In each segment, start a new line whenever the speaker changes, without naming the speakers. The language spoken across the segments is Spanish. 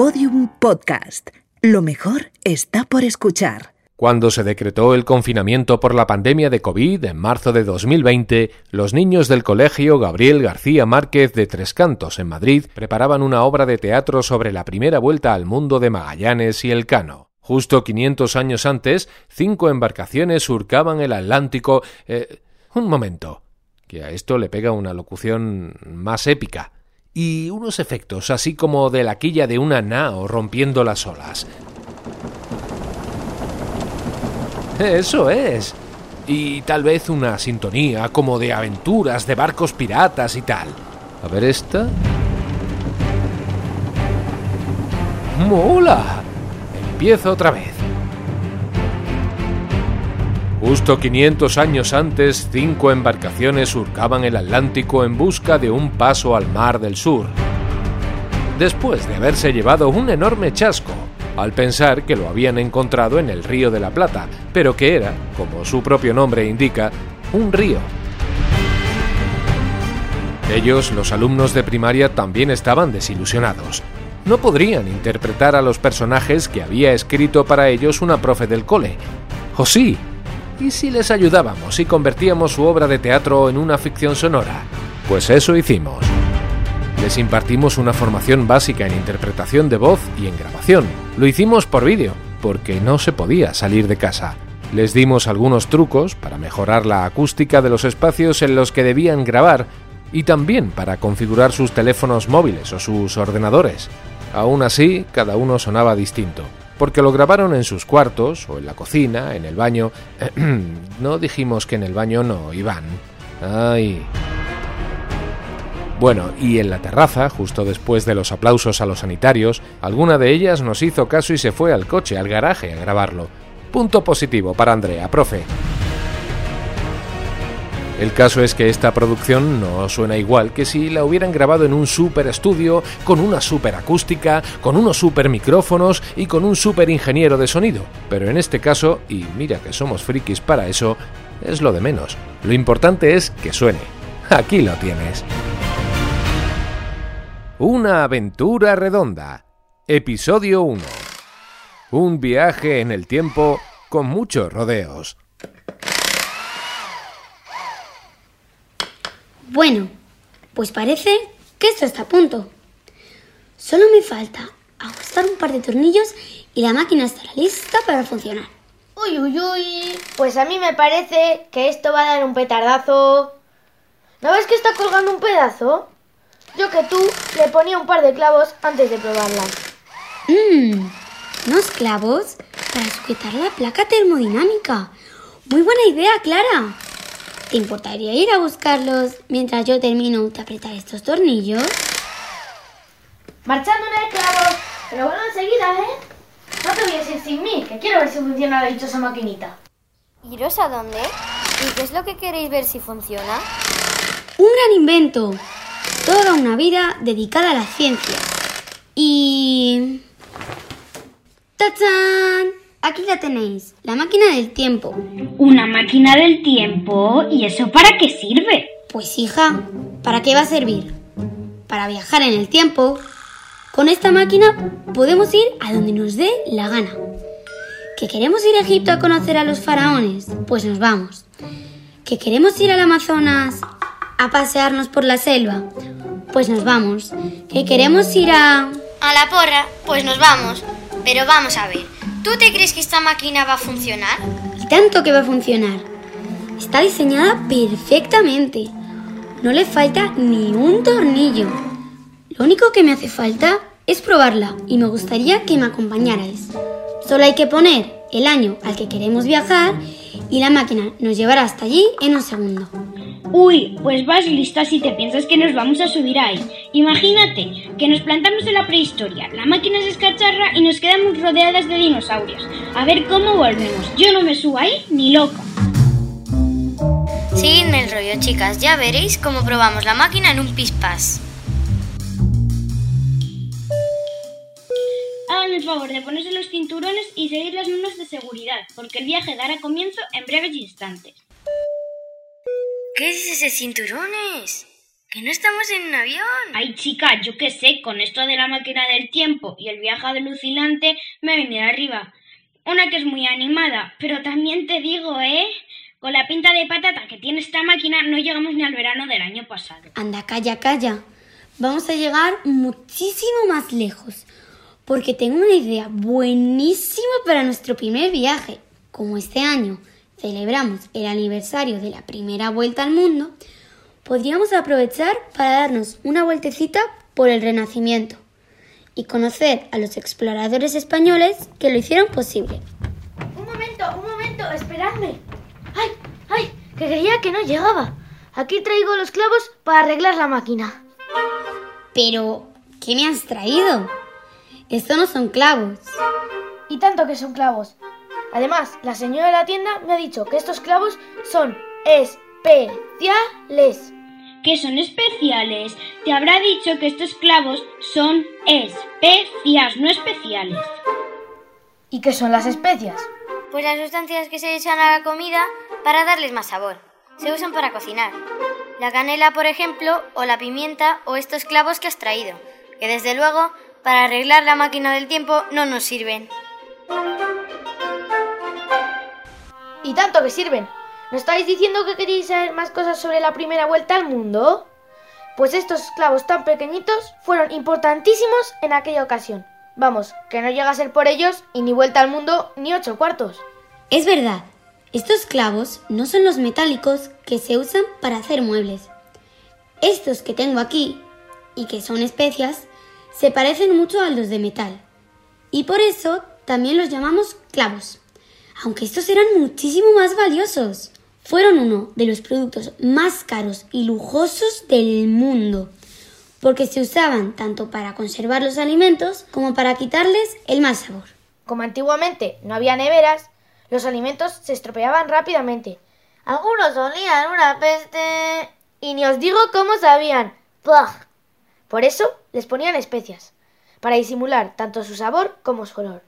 Podium Podcast. Lo mejor está por escuchar.
Cuando se decretó el confinamiento por la pandemia de COVID en marzo de 2020, los niños del colegio Gabriel García Márquez de Tres Cantos en Madrid preparaban una obra de teatro sobre la primera vuelta al mundo de Magallanes y Elcano. Justo 500 años antes, cinco embarcaciones surcaban el Atlántico. Eh, un momento, que a esto le pega una locución más épica y unos efectos así como de la quilla de una nao rompiendo las olas. Eso es. Y tal vez una sintonía como de aventuras de barcos piratas y tal. A ver esta. ¡Mola! Empiezo otra vez. Justo 500 años antes, cinco embarcaciones surcaban el Atlántico en busca de un paso al Mar del Sur. Después de haberse llevado un enorme chasco, al pensar que lo habían encontrado en el río de la Plata, pero que era, como su propio nombre indica, un río. Ellos, los alumnos de primaria, también estaban desilusionados. No podrían interpretar a los personajes que había escrito para ellos una profe del cole. ¿O sí? ¿Y si les ayudábamos y convertíamos su obra de teatro en una ficción sonora? Pues eso hicimos. Les impartimos una formación básica en interpretación de voz y en grabación. Lo hicimos por vídeo, porque no se podía salir de casa. Les dimos algunos trucos para mejorar la acústica de los espacios en los que debían grabar y también para configurar sus teléfonos móviles o sus ordenadores. Aún así, cada uno sonaba distinto, porque lo grabaron en sus cuartos o en la cocina, en el baño. no dijimos que en el baño no, Iván. Ay. Bueno, y en la terraza, justo después de los aplausos a los sanitarios, alguna de ellas nos hizo caso y se fue al coche, al garaje, a grabarlo. Punto positivo para Andrea, profe. El caso es que esta producción no suena igual que si la hubieran grabado en un super estudio, con una super acústica, con unos super micrófonos y con un super ingeniero de sonido. Pero en este caso, y mira que somos frikis para eso, es lo de menos. Lo importante es que suene. Aquí lo tienes. Una aventura redonda. Episodio 1. Un viaje en el tiempo con muchos rodeos.
Bueno, pues parece que esto está a punto. Solo me falta ajustar un par de tornillos y la máquina estará lista para funcionar.
Uy, uy, uy. Pues a mí me parece que esto va a dar un petardazo. ¿No ves que está colgando un pedazo? Yo que tú le ponía un par de clavos antes de probarla.
Mmm, unos clavos para sujetar la placa termodinámica. Muy buena idea, Clara. ¿Te importaría ir a buscarlos mientras yo termino de apretar estos tornillos?
Marchándome de clavos. Pero bueno, enseguida, ¿eh? No te voy a ir sin mí, que quiero ver si funciona la dichosa maquinita.
¿Iros a dónde? ¿Y qué es lo que queréis ver si funciona?
Un gran invento. Toda una vida dedicada a la ciencia. Y... ¡Tachán! Aquí la tenéis, la máquina del tiempo.
¿Una máquina del tiempo? ¿Y eso para qué sirve?
Pues hija, ¿para qué va a servir? Para viajar en el tiempo. Con esta máquina podemos ir a donde nos dé la gana. ¿Que queremos ir a Egipto a conocer a los faraones? Pues nos vamos. ¿Que queremos ir al Amazonas a pasearnos por la selva? Pues nos vamos. ¿Que queremos ir a...
A la porra, pues nos vamos. Pero vamos a ver, ¿tú te crees que esta máquina va a funcionar?
Y tanto que va a funcionar. Está diseñada perfectamente. No le falta ni un tornillo. Lo único que me hace falta es probarla y me gustaría que me acompañarais. Solo hay que poner el año al que queremos viajar y la máquina nos llevará hasta allí en un segundo.
Uy, pues vas lista si te piensas que nos vamos a subir ahí. Imagínate que nos plantamos en la prehistoria, la máquina se escacharra y nos quedamos rodeadas de dinosaurios. A ver cómo volvemos. Yo no me subo ahí ni loco.
Seguidme el rollo, chicas. Ya veréis cómo probamos la máquina en un pispas.
Favor de ponerse los cinturones y seguir las normas de seguridad, porque el viaje dará comienzo en breves instantes.
¿Qué dices de cinturones? Que no estamos en un avión.
Ay, chica, yo qué sé, con esto de la máquina del tiempo y el viaje alucinante me he venido arriba. Una que es muy animada, pero también te digo, ¿eh? Con la pinta de patata que tiene esta máquina no llegamos ni al verano del año pasado.
Anda, calla, calla. Vamos a llegar muchísimo más lejos. Porque tengo una idea buenísima para nuestro primer viaje. Como este año celebramos el aniversario de la primera vuelta al mundo, podríamos aprovechar para darnos una vueltecita por el Renacimiento y conocer a los exploradores españoles que lo hicieron posible.
Un momento, un momento, esperadme. ¡Ay, ay! Que creía que no llegaba. Aquí traigo los clavos para arreglar la máquina.
Pero, ¿qué me has traído? Esto no son clavos.
Y tanto que son clavos. Además, la señora de la tienda me ha dicho que estos clavos son especiales.
¿Qué son especiales? Te habrá dicho que estos clavos son especias, no especiales.
¿Y qué son las especias?
Pues las sustancias que se echan a la comida para darles más sabor. Se usan para cocinar. La canela, por ejemplo, o la pimienta o estos clavos que has traído, que desde luego para arreglar la máquina del tiempo no nos sirven.
¿Y tanto que sirven? ¿No estáis diciendo que queréis saber más cosas sobre la primera vuelta al mundo? Pues estos clavos tan pequeñitos fueron importantísimos en aquella ocasión. Vamos, que no llega a ser por ellos y ni vuelta al mundo ni ocho cuartos.
Es verdad, estos clavos no son los metálicos que se usan para hacer muebles. Estos que tengo aquí, y que son especias, se parecen mucho a los de metal. Y por eso también los llamamos clavos. Aunque estos eran muchísimo más valiosos. Fueron uno de los productos más caros y lujosos del mundo, porque se usaban tanto para conservar los alimentos como para quitarles el mal sabor.
Como antiguamente no había neveras, los alimentos se estropeaban rápidamente. Algunos olían una peste y ni os digo cómo sabían. ¡Pah! Por eso les ponían especias, para disimular tanto su sabor como su olor.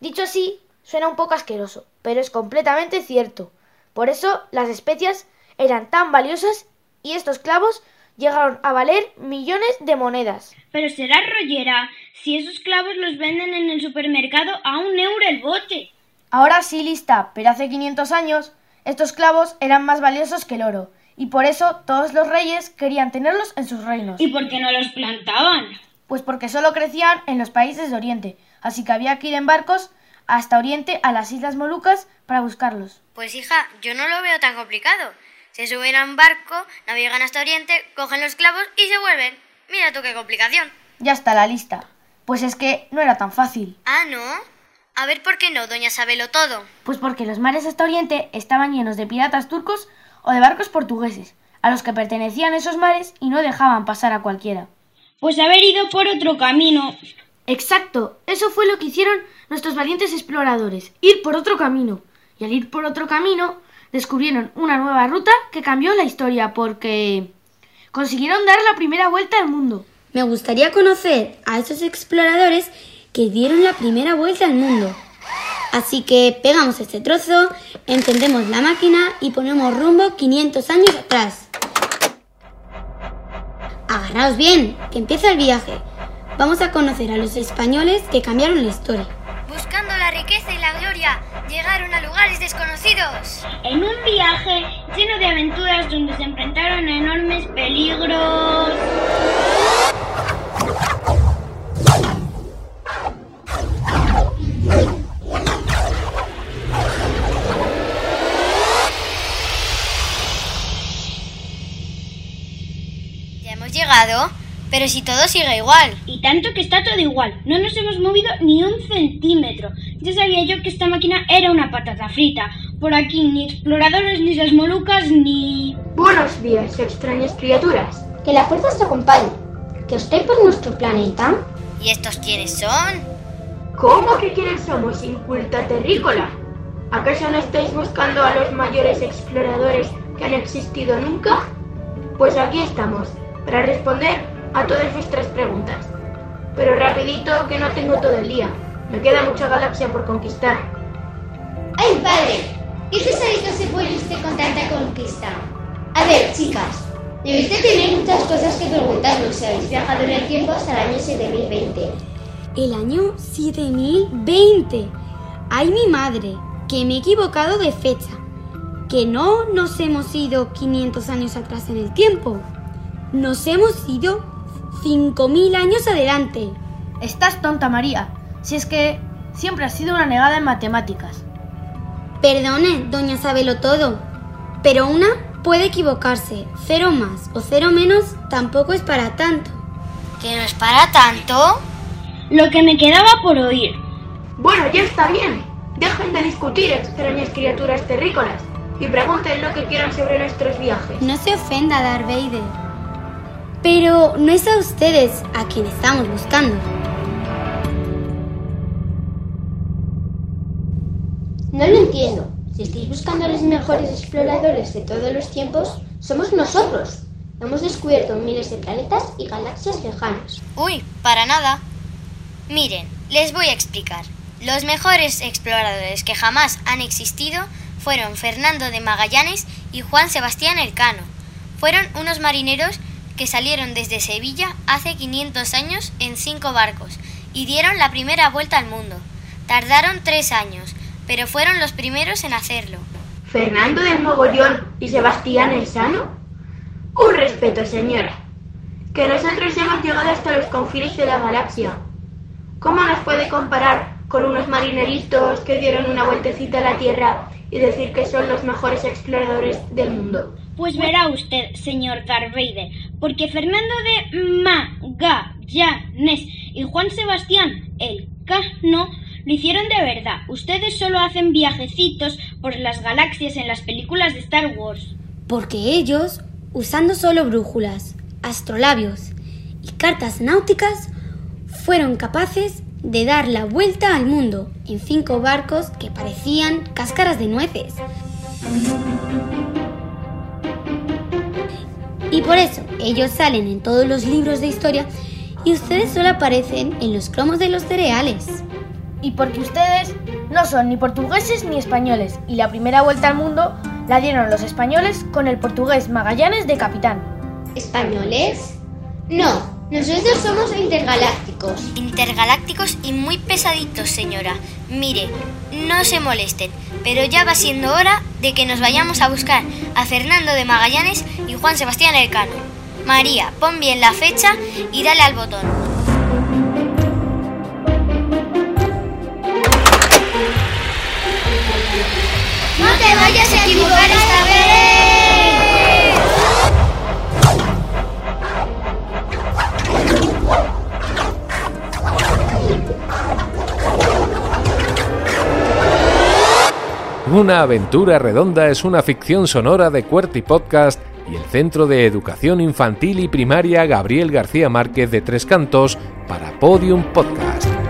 Dicho así, suena un poco asqueroso, pero es completamente cierto. Por eso las especias eran tan valiosas y estos clavos llegaron a valer millones de monedas.
Pero será rollera si esos clavos los venden en el supermercado a un euro el bote.
Ahora sí lista, pero hace 500 años estos clavos eran más valiosos que el oro, y por eso todos los reyes querían tenerlos en sus reinos.
¿Y por qué no los plantaban?
Pues porque solo crecían en los países de Oriente, así que había que ir en barcos hasta Oriente a las Islas Molucas para buscarlos.
Pues hija, yo no lo veo tan complicado. Se suben a un barco, navegan hasta Oriente, cogen los clavos y se vuelven. Mira tú qué complicación.
Ya está la lista. Pues es que no era tan fácil.
Ah, ¿no? A ver por qué no, doña Sabelo todo.
Pues porque los mares hasta Oriente estaban llenos de piratas turcos o de barcos portugueses, a los que pertenecían esos mares y no dejaban pasar a cualquiera.
Pues haber ido por otro camino.
Exacto, eso fue lo que hicieron nuestros valientes exploradores, ir por otro camino. Y al ir por otro camino, descubrieron una nueva ruta que cambió la historia porque consiguieron dar la primera vuelta al mundo.
Me gustaría conocer a esos exploradores que dieron la primera vuelta al mundo. Así que pegamos este trozo, encendemos la máquina y ponemos rumbo 500 años atrás. Agarraos bien, que empieza el viaje. Vamos a conocer a los españoles que cambiaron la historia.
Buscando la riqueza y la gloria, llegaron a lugares desconocidos.
En un viaje lleno de aventuras donde se enfrentaron a enormes peligros.
Pero si todo sigue igual.
Y tanto que está todo igual. No nos hemos movido ni un centímetro. Ya sabía yo que esta máquina era una patata frita. Por aquí ni exploradores, ni las molucas, ni...
Buenos días, extrañas criaturas.
Que la fuerza os acompañe. Que os por nuestro planeta.
¿Y estos quiénes son?
¿Cómo que quiénes somos, inculta terrícola? ¿Acaso no estáis buscando a los mayores exploradores que han existido nunca? Pues aquí estamos, para responder a todas vuestras preguntas. Pero rapidito que no tengo todo el día. Me queda mucha galaxia por conquistar.
¡Ay, padre! ¿Qué que se puede usted con tanta conquista? A ver, chicas, Debéis tener muchas cosas que preguntarnos si habéis viajado en el tiempo hasta el año 7020.
El año 7020. ¡Ay, mi madre! Que me he equivocado de fecha. Que no nos hemos ido 500 años atrás en el tiempo. Nos hemos ido 5.000 años adelante.
Estás tonta, María. Si es que siempre has sido una negada en matemáticas.
Perdone, doña Sabelo todo, pero una puede equivocarse. Cero más o cero menos tampoco es para tanto.
¿Que no es para tanto?
Lo que me quedaba por oír.
Bueno, ya está bien. Dejen de discutir, extrañas criaturas terrícolas, y pregunten lo que quieran sobre nuestros viajes.
No se ofenda, Darth Vader. Pero no es a ustedes a quien estamos buscando.
No lo entiendo. Si estáis buscando a los mejores exploradores de todos los tiempos, somos nosotros. Hemos descubierto miles de planetas y galaxias lejanas.
Uy, para nada. Miren, les voy a explicar. Los mejores exploradores que jamás han existido fueron Fernando de Magallanes y Juan Sebastián Elcano. Fueron unos marineros que salieron desde Sevilla hace 500 años en cinco barcos y dieron la primera vuelta al mundo. Tardaron tres años, pero fueron los primeros en hacerlo.
¿Fernando del Mogollón y Sebastián el Sano? Un respeto, señora. Que nosotros hemos llegado hasta los confines de la galaxia. ¿Cómo nos puede comparar con unos marineritos que dieron una vueltecita a la Tierra y decir que son los mejores exploradores del mundo?
Pues verá usted, señor Vader, porque Fernando de Magallanes y Juan Sebastián el Cano lo hicieron de verdad. Ustedes solo hacen viajecitos por las galaxias en las películas de Star Wars.
Porque ellos, usando solo brújulas, astrolabios y cartas náuticas, fueron capaces de dar la vuelta al mundo en cinco barcos que parecían cáscaras de nueces. Y por eso ellos salen en todos los libros de historia y ustedes solo aparecen en los cromos de los cereales.
Y porque ustedes no son ni portugueses ni españoles, y la primera vuelta al mundo la dieron los españoles con el portugués Magallanes de capitán.
¿Españoles? No, nosotros somos intergalácticos.
Intergalácticos y muy pesaditos, señora. Mire, no se molesten, pero ya va siendo hora de que nos vayamos a buscar a Fernando de Magallanes y Juan Sebastián Elcano. María, pon bien la fecha y dale al botón.
¡No te vayas a equivocar
Una aventura redonda es una ficción sonora de Cuerty Podcast y el Centro de Educación Infantil y Primaria Gabriel García Márquez de Tres Cantos para Podium Podcast.